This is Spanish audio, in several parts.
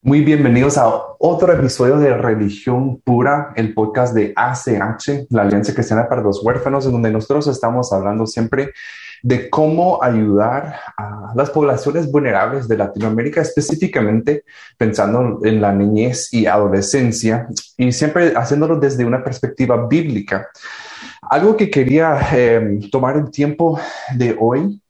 Muy bienvenidos a otro episodio de Religión Pura, el podcast de ACH, la Alianza Cristiana para los Huérfanos, en donde nosotros estamos hablando siempre de cómo ayudar a las poblaciones vulnerables de Latinoamérica, específicamente pensando en la niñez y adolescencia, y siempre haciéndolo desde una perspectiva bíblica. Algo que quería eh, tomar el tiempo de hoy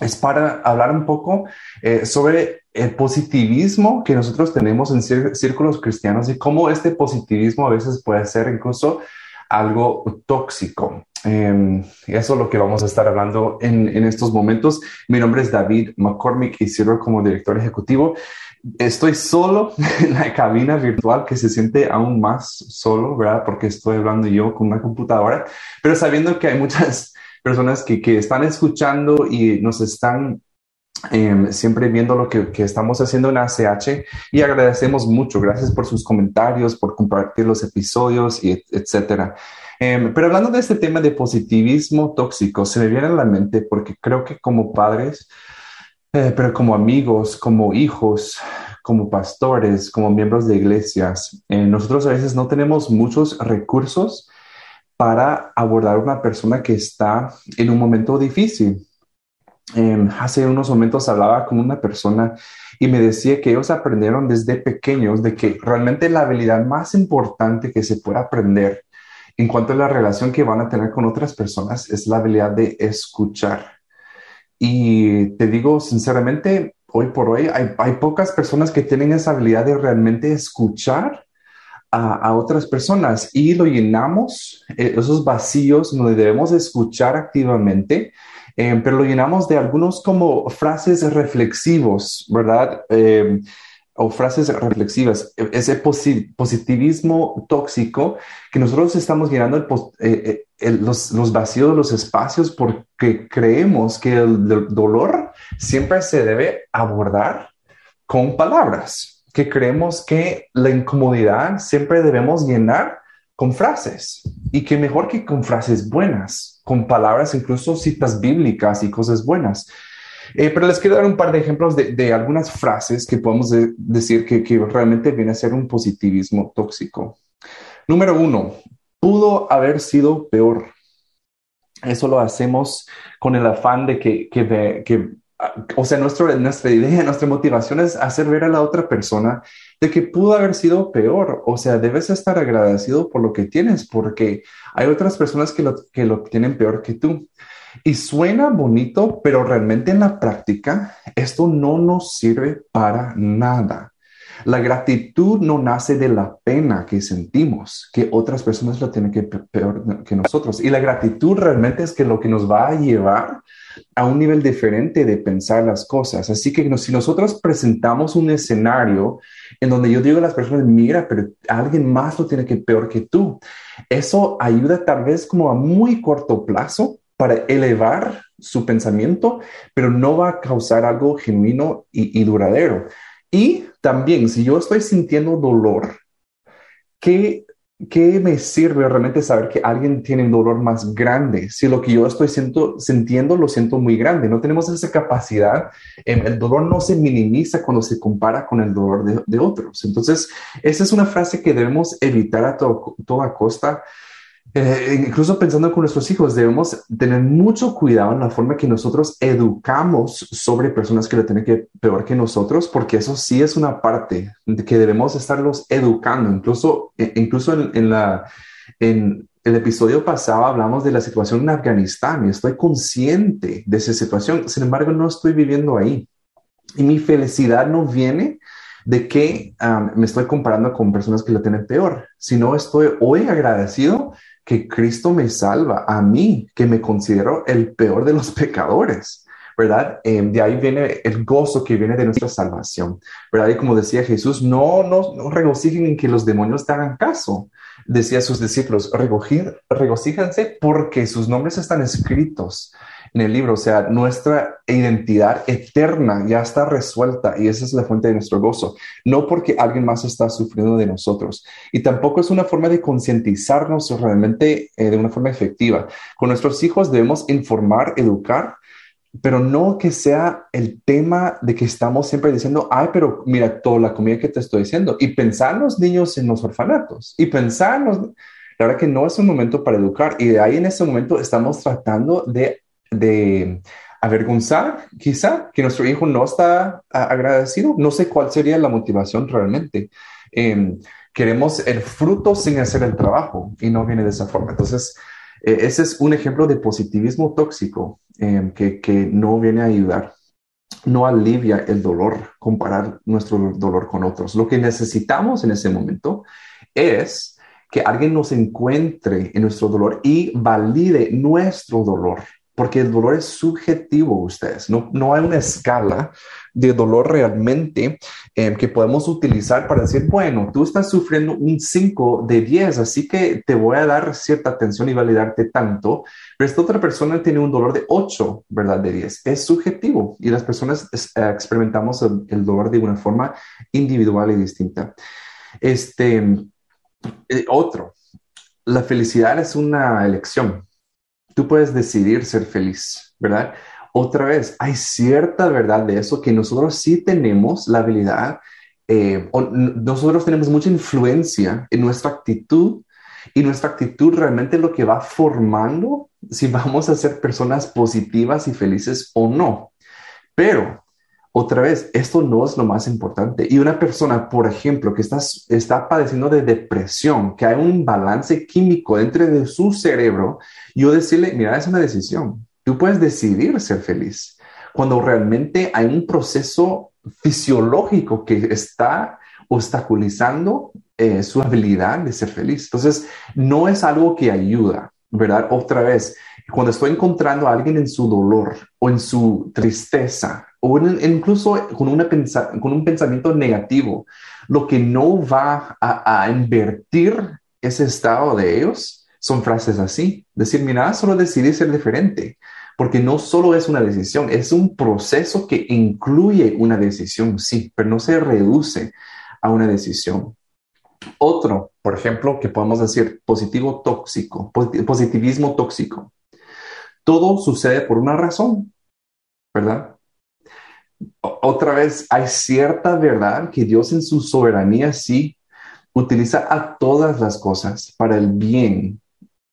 es para hablar un poco eh, sobre el positivismo que nosotros tenemos en círculos cristianos y cómo este positivismo a veces puede ser incluso algo tóxico. Eh, eso es lo que vamos a estar hablando en, en, estos momentos. Mi nombre es David McCormick y sirvo como director ejecutivo. Estoy solo en la cabina virtual que se siente aún más solo, ¿verdad? Porque estoy hablando yo con una computadora, pero sabiendo que hay muchas personas que, que están escuchando y nos están eh, siempre viendo lo que, que, estamos haciendo en ACH y agradecemos mucho. Gracias por sus comentarios, por compartir los episodios y etcétera. Eh, pero hablando de este tema de positivismo tóxico, se me viene a la mente porque creo que como padres, eh, pero como amigos, como hijos, como pastores, como miembros de iglesias, eh, nosotros a veces no tenemos muchos recursos para abordar a una persona que está en un momento difícil. Eh, hace unos momentos hablaba con una persona y me decía que ellos aprendieron desde pequeños de que realmente la habilidad más importante que se puede aprender en cuanto a la relación que van a tener con otras personas es la habilidad de escuchar. Y te digo sinceramente, hoy por hoy hay, pocas personas que tienen esa habilidad de realmente escuchar a, a, otras personas y lo llenamos, eh, esos vacíos donde debemos escuchar activamente, eh, pero lo llenamos de algunos como frases reflexivos, ¿verdad? Eh, o frases reflexivas, e, ese positivismo tóxico que nosotros estamos llenando eh, los, vacíos, los espacios, porque creemos que el dolor siempre se debe abordar con palabras que creemos que la incomodidad siempre debemos llenar con frases y que mejor que con frases buenas, con palabras, incluso citas bíblicas y cosas buenas. Eh, pero les quiero dar un par de ejemplos de, de algunas frases que podemos de, decir que, que, realmente viene a ser un positivismo tóxico. Número uno, pudo haber sido peor. Eso lo hacemos con el afán de que, que, que o sea, nuestro, nuestra idea, nuestra motivación es hacer ver a la otra persona de que pudo haber sido peor. O sea, debes estar agradecido por lo que tienes, porque hay otras personas que lo, que lo tienen peor que tú. Y suena bonito, pero realmente en la práctica esto no nos sirve para nada. La gratitud no nace de la pena que sentimos, que otras personas lo tienen que peor que nosotros. Y la gratitud realmente es que lo que nos va a llevar a un nivel diferente de pensar las cosas. Así que si nosotros presentamos un escenario en donde yo digo a las personas, mira, pero alguien más lo tiene que peor que tú, eso ayuda tal vez como a muy corto plazo para elevar su pensamiento, pero no va a causar algo genuino y, y duradero. Y también, si yo estoy sintiendo dolor, ¿qué ¿qué me sirve realmente saber que alguien tiene un dolor más grande? Si lo que yo estoy sintiendo lo siento muy grande, no tenemos esa capacidad, eh, el dolor no se minimiza cuando se compara con el dolor de, de otros. Entonces, esa es una frase que debemos evitar a to toda costa eh, incluso pensando con nuestros hijos, debemos tener mucho cuidado en la forma que nosotros educamos sobre personas que lo tienen que peor que nosotros, porque eso sí es una parte de que debemos estarlos educando. Incluso, e, incluso en, en la, en el episodio pasado hablamos de la situación en Afganistán y estoy consciente de esa situación. Sin embargo, no estoy viviendo ahí. Y mi felicidad no viene de que um, me estoy comparando con personas que lo tienen peor, sino estoy hoy agradecido que Cristo me salva a mí, que me considero el peor de los pecadores. ¿verdad? Eh, de ahí viene el gozo que viene de nuestra salvación, ¿verdad? Y como decía Jesús, no, no, no regocijen en que los demonios te hagan caso. Decía a sus discípulos, regocíjense porque sus nombres están escritos en el libro. O sea, nuestra identidad eterna ya está resuelta y esa es la fuente de nuestro gozo. No porque alguien más está sufriendo de nosotros. Y tampoco es una forma de concientizarnos realmente eh, de una forma efectiva. Con nuestros hijos debemos informar, educar, pero no que sea el tema de que estamos siempre diciendo, ay, pero mira toda la comida que te estoy diciendo. Y pensar en los niños en los orfanatos y pensar La verdad que no es un momento para educar y de ahí en ese momento estamos tratando de de avergonzar, quizá, que nuestro hijo no está agradecido. No sé cuál sería la motivación realmente. Em, queremos el fruto sin hacer el trabajo y no viene de esa forma. Entonces, eh, ese es un ejemplo de positivismo tóxico em, que, que no viene a ayudar. No alivia el dolor, comparar nuestro dolor con otros. Lo que necesitamos en ese momento es que alguien nos encuentre en nuestro dolor y valide nuestro dolor porque el dolor es subjetivo, ustedes. No, no hay una escala de dolor realmente eh, que podemos utilizar para decir, bueno, tú estás sufriendo un 5 de 10, así que te voy a dar cierta atención y validarte tanto, pero esta otra persona tiene un dolor de 8, ¿verdad? De 10. Es subjetivo y las personas eh, experimentamos el, dolor de una forma individual y distinta. Este, eh, otro, la felicidad es una elección tú puedes decidir ser feliz, ¿verdad? Otra vez, hay cierta verdad de eso que nosotros sí tenemos la habilidad, eh, nosotros tenemos mucha influencia en nuestra actitud y nuestra actitud realmente lo que va formando si vamos a ser personas positivas y felices o no. Pero otra vez, esto no es lo más importante. Y una persona, por ejemplo, que está, está padeciendo de depresión, que hay un balance químico dentro de su cerebro, yo decirle, mira, es una decisión. Tú puedes decidir ser feliz. Cuando realmente hay un proceso fisiológico que está obstaculizando eh, su habilidad de ser feliz. Entonces, no es algo que ayuda, ¿verdad? Otra vez, cuando estoy encontrando a alguien en su dolor o en su tristeza, o incluso con, una con un pensamiento negativo, lo que no va a, invertir ese estado de ellos son frases así. Decir, mira, solo decidí ser diferente, porque no solo es una decisión, es un proceso que incluye una decisión, sí, pero no se reduce a una decisión. Otro, por ejemplo, que podemos decir positivo tóxico, positivismo tóxico. Todo sucede por una razón, ¿verdad? Otra vez, hay cierta verdad que Dios en su soberanía sí utiliza a todas las cosas para el bien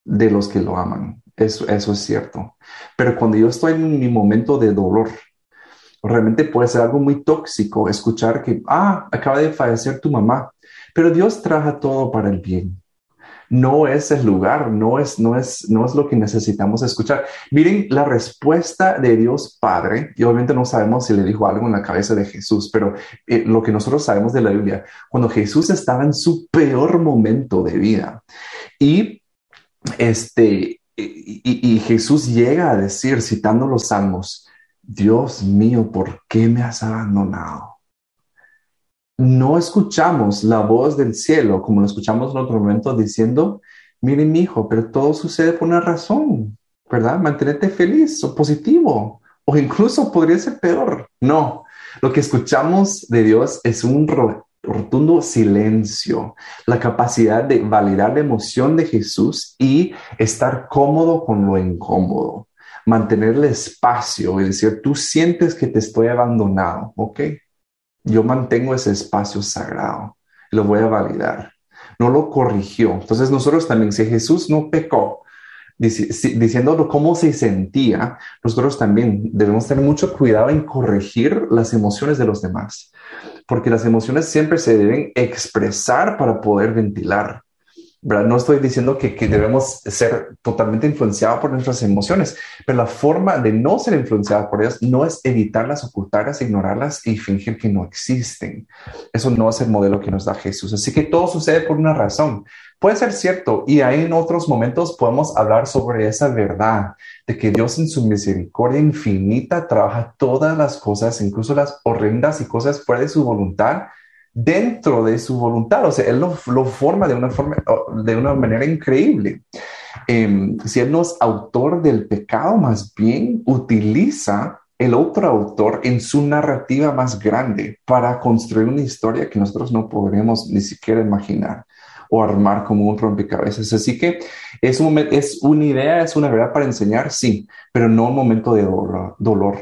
de los que lo aman. Eso, eso es cierto. Pero cuando yo estoy en mi momento de dolor, realmente puede ser algo muy tóxico escuchar que, ah, acaba de fallecer tu mamá, pero Dios traja todo para el bien no es el lugar, no es, no es, no es lo que necesitamos escuchar. Miren la respuesta de Dios Padre, y obviamente no sabemos si le dijo algo en la cabeza de Jesús, pero eh, lo que nosotros sabemos de la Biblia, cuando Jesús estaba en su peor momento de vida y este, y, y Jesús llega a decir, citando los salmos, Dios mío, ¿por qué me has abandonado? No escuchamos la voz del cielo como lo escuchamos en otro momento diciendo, mire mi hijo, pero todo sucede por una razón, ¿verdad? Mantenerte feliz o positivo, o incluso podría ser peor. No, lo que escuchamos de Dios es un rotundo silencio, la capacidad de validar la emoción de Jesús y estar cómodo con lo incómodo, mantenerle espacio y decir, tú sientes que te estoy abandonado, ¿ok? Yo mantengo ese espacio sagrado, lo voy a validar. No lo corrigió. Entonces nosotros también, si Jesús no pecó, diciendo cómo se sentía, nosotros también debemos tener mucho cuidado en corregir las emociones de los demás, porque las emociones siempre se deben expresar para poder ventilar. No estoy diciendo que, debemos ser totalmente influenciados por nuestras emociones, pero la forma de no ser influenciados por ellas no es evitarlas, ocultarlas, ignorarlas y fingir que no existen. Eso no es el modelo que nos da Jesús. Así que todo sucede por una razón. Puede ser cierto y ahí en otros momentos podemos hablar sobre esa verdad de que Dios en su misericordia infinita trabaja todas las cosas, incluso las horrendas y cosas fuera de su voluntad dentro de su voluntad. O sea, Él lo, forma de una, forma, de una manera increíble. Em, si Él no es autor del pecado, más bien utiliza el otro autor en su narrativa más grande para construir una historia que nosotros no podríamos ni siquiera imaginar o armar como un rompecabezas. Así que es, un, es una idea, es una verdad para enseñar, sí, pero no un momento de dolor,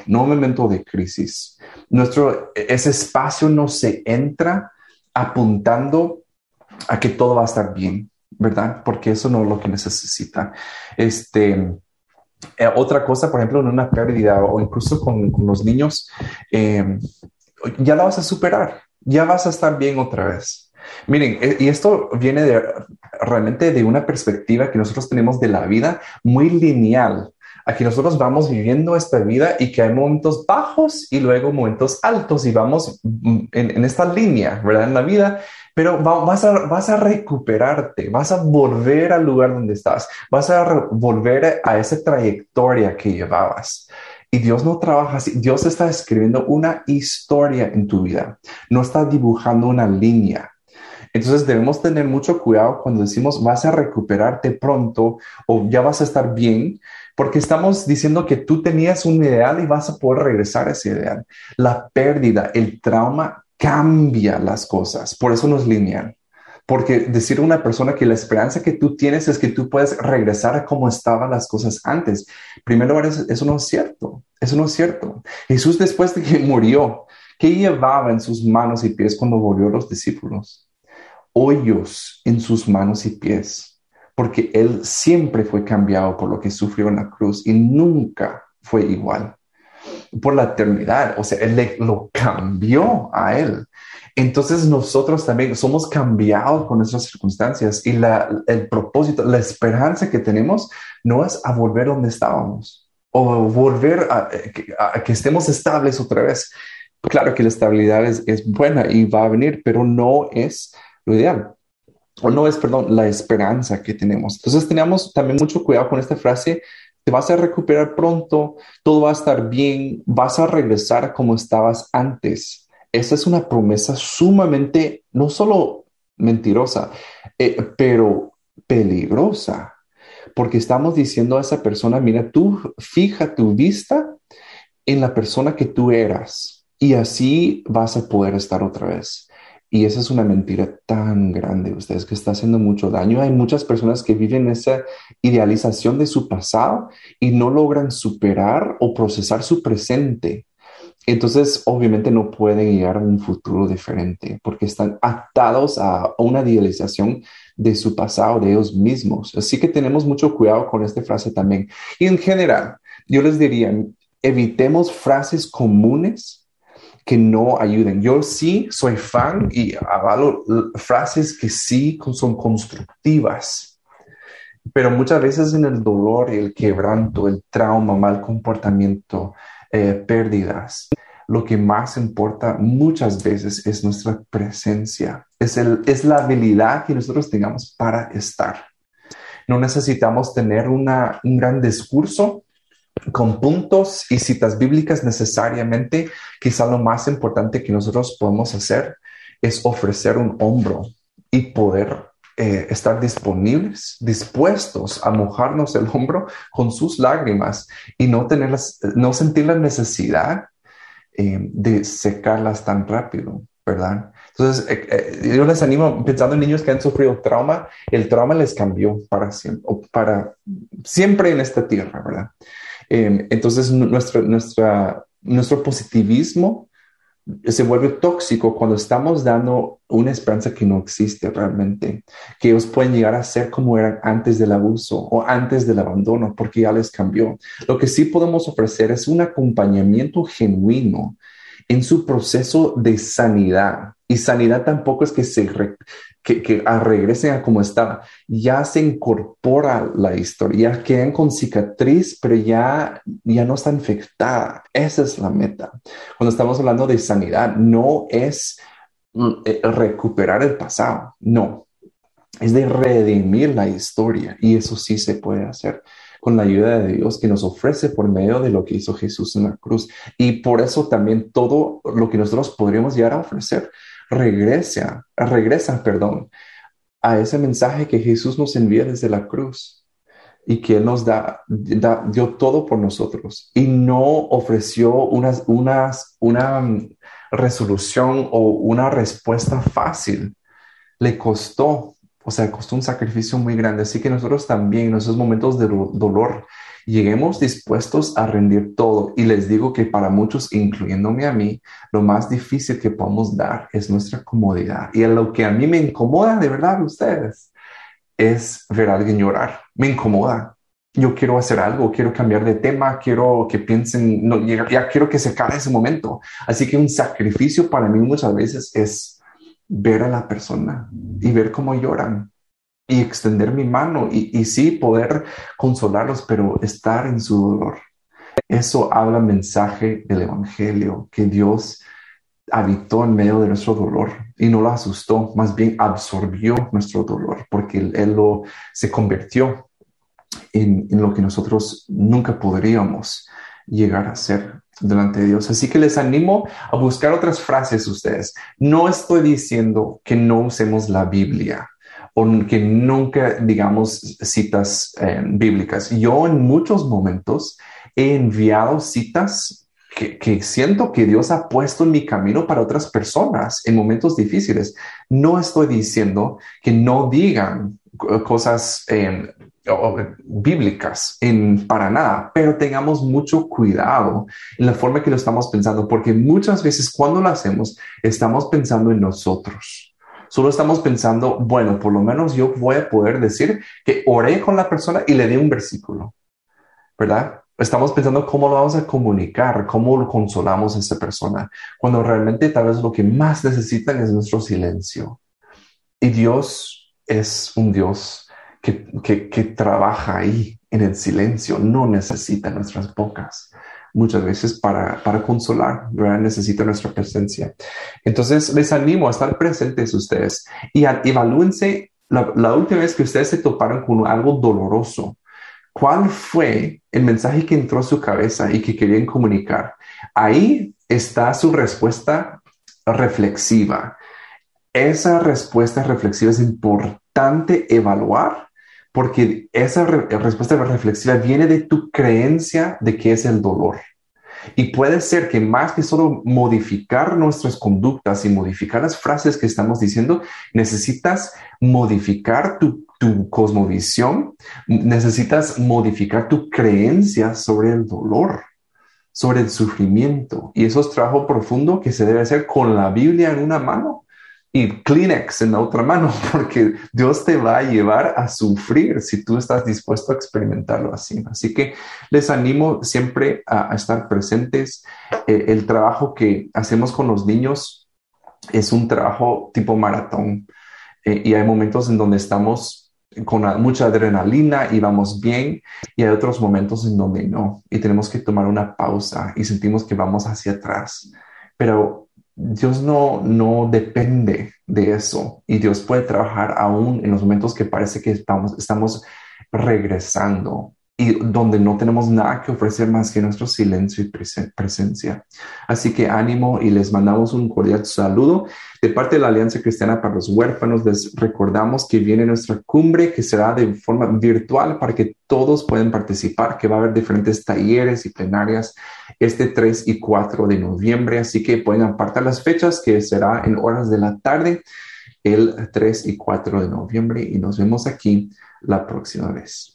no un momento de crisis. Nuestro, ese espacio no se entra apuntando a que todo va a estar bien, ¿verdad? Porque eso no es lo que necesita. Este, eh, otra cosa, por ejemplo, en una pérdida o incluso con, los niños, eh, ya la vas a superar, ya vas a estar bien otra vez. Miren, eh, y esto viene realmente de una perspectiva que nosotros tenemos de la vida muy lineal. Aquí nosotros vamos viviendo esta vida y que hay momentos bajos y luego momentos altos y vamos mm, en, esta línea, ¿verdad? En la vida, pero vas, a, vas a recuperarte, vas a volver al lugar donde estás, vas a volver a esa trayectoria que llevabas. Y Dios no trabaja así, Dios está escribiendo una historia en tu vida, no está dibujando una línea. Entonces debemos tener mucho cuidado cuando decimos vas a recuperarte pronto o ya vas a estar bien, porque estamos diciendo que tú tenías un ideal y vas a poder regresar a ese ideal. La pérdida, el trauma cambia las cosas, por eso no es lineal. Porque decir a una persona que la esperanza que tú tienes es que tú puedes regresar a cómo estaban las cosas antes. Primero, eso no es cierto. Eso no es cierto. Jesús después de que murió, ¿qué llevaba en sus manos y pies cuando volvió a los discípulos? hoyos en sus manos y pies, porque Él siempre fue cambiado por lo que sufrió en la cruz y nunca fue igual por la eternidad. O sea, Él lo cambió a Él. Entonces nosotros también somos cambiados con nuestras circunstancias y la, el propósito, la esperanza que tenemos no es a volver donde estábamos o volver a, que estemos estables otra vez. Claro que la estabilidad es, es buena y va a venir, pero no es lo ideal. O no es, perdón, la esperanza que tenemos. Entonces tenemos también mucho cuidado con esta frase, te vas a recuperar pronto, todo va a estar bien, vas a regresar como estabas antes. Esa es una promesa sumamente, no solo mentirosa, eh, pero peligrosa, porque estamos diciendo a esa persona, mira, tú fija tu vista en la persona que tú eras y así vas a poder estar otra vez. Y esa es una mentira tan grande, ustedes, que está haciendo mucho daño. Hay muchas personas que viven esa idealización de su pasado y no logran superar o procesar su presente. Entonces, obviamente no pueden llegar a un futuro diferente porque están atados a una idealización de su pasado, de ellos mismos. Así que tenemos mucho cuidado con esta frase también. Y en general, yo les diría, evitemos frases comunes que no ayuden. Yo sí soy fan y avalo frases que sí son constructivas, pero muchas veces en el dolor, el quebranto, el trauma, mal comportamiento, eh, pérdidas, lo que más importa muchas veces es nuestra presencia, es, el, es la habilidad que nosotros tengamos para estar. No necesitamos tener una, un gran discurso, con puntos y citas bíblicas necesariamente, quizá lo más importante que nosotros podemos hacer es ofrecer un hombro y poder eh, estar disponibles, dispuestos a mojarnos el hombro con sus lágrimas y no, tener no sentir la necesidad eh, de secarlas tan rápido, ¿verdad? Entonces, eh, yo les animo, pensando en niños que han sufrido trauma, el trauma les cambió para siempre, para siempre en esta tierra, ¿verdad? Em, entonces, nuestro, nuestra, nuestro positivismo se vuelve tóxico cuando estamos dando una esperanza que no existe realmente, que ellos pueden llegar a ser como eran antes del abuso o antes del abandono, porque ya les cambió. Lo que sí podemos ofrecer es un acompañamiento genuino en su proceso de sanidad Y sanidad tampoco es que se que, que regresen a como estaba. Ya se incorpora la historia, ya quedan con cicatriz, pero ya, ya no está infectada. Esa es la meta. Cuando estamos hablando de sanidad, no es mm, eh, recuperar el pasado, no. Es de redimir la historia y eso sí se puede hacer con la ayuda de Dios que nos ofrece por medio de lo que hizo Jesús en la cruz. Y por eso también todo lo que nosotros podríamos llegar a ofrecer regresa, regresa, perdón, a ese mensaje que Jesús nos envía desde la cruz y que Él nos da, dio todo por nosotros y no ofreció unas, unas, una resolución o una respuesta fácil. Le costó o sea, costó un sacrificio muy grande. Así que nosotros también en esos momentos de dolor lleguemos dispuestos a rendir todo. Y les digo que para muchos, incluyéndome a mí, lo más difícil que podemos dar es nuestra comodidad. Y lo que a mí me incomoda de verdad ustedes es ver a alguien llorar. Me incomoda. Yo quiero hacer algo, quiero cambiar de tema, quiero que piensen, no, ya, ya quiero que se acabe ese momento. Así que un sacrificio para mí muchas veces es ver a la persona y ver cómo lloran y extender mi mano y, y sí poder consolarlos, pero estar en su dolor. Eso habla mensaje del Evangelio, que Dios habitó en medio de nuestro dolor y no lo asustó, más bien absorbió nuestro dolor porque Él, lo, se convirtió en, en, lo que nosotros nunca podríamos llegar a ser delante de Dios. Así que les animo a buscar otras frases ustedes. No estoy diciendo que no usemos la Biblia o que nunca digamos citas eh, bíblicas. Yo en muchos momentos he enviado citas que, siento que Dios ha puesto en mi camino para otras personas en momentos difíciles. No estoy diciendo que no digan cosas eh, bíblicas en, para nada, pero tengamos mucho cuidado en la forma que lo estamos pensando, porque muchas veces cuando lo hacemos, estamos pensando en nosotros. Solo estamos pensando, bueno, por lo menos yo voy a poder decir que oré con la persona y le di un versículo, ¿verdad? Estamos pensando cómo lo vamos a comunicar, cómo lo consolamos a esa persona, cuando realmente tal vez lo que más necesitan es nuestro silencio. Y Dios es un Dios que, trabaja ahí en el silencio, no necesita nuestras bocas. Muchas veces para, consolar, ¿verdad? necesita nuestra presencia. Entonces, les animo a estar presentes ustedes y evalúense la, la última vez que ustedes se toparon con algo doloroso. ¿Cuál fue el mensaje que entró a su cabeza y que querían comunicar? Ahí está su respuesta reflexiva. Esa respuesta reflexiva es importante evaluar porque esa respuesta reflexiva viene de tu creencia de qué es el dolor. Y puede ser que más que solo modificar nuestras conductas y modificar las frases que estamos diciendo, necesitas modificar tu, tu cosmovisión, necesitas modificar tu creencia sobre el dolor, sobre el sufrimiento. Y eso es trabajo profundo que se debe hacer con la Biblia en una mano y Kleenex en la otra mano, porque Dios te va a llevar a sufrir si tú estás dispuesto a experimentarlo así. Así que les animo siempre a, estar presentes. Eh, el trabajo que hacemos con los niños es un trabajo tipo maratón eh, y hay momentos en donde estamos con mucha adrenalina y vamos bien y hay otros momentos en donde no y tenemos que tomar una pausa y sentimos que vamos hacia atrás. Pero Dios no, no depende de eso y Dios puede trabajar aún en los momentos que parece que estamos, estamos regresando y donde no tenemos nada que ofrecer más que nuestro silencio y presencia. Así que ánimo y les mandamos un cordial saludo de parte de la Alianza Cristiana para los Huérfanos. Les recordamos que viene nuestra cumbre que será de forma virtual para que todos puedan participar, que va a haber diferentes talleres y plenarias este 3 y 4 de noviembre. Así que pueden apartar las fechas que será en horas de la tarde el 3 y 4 de noviembre y nos vemos aquí la próxima vez.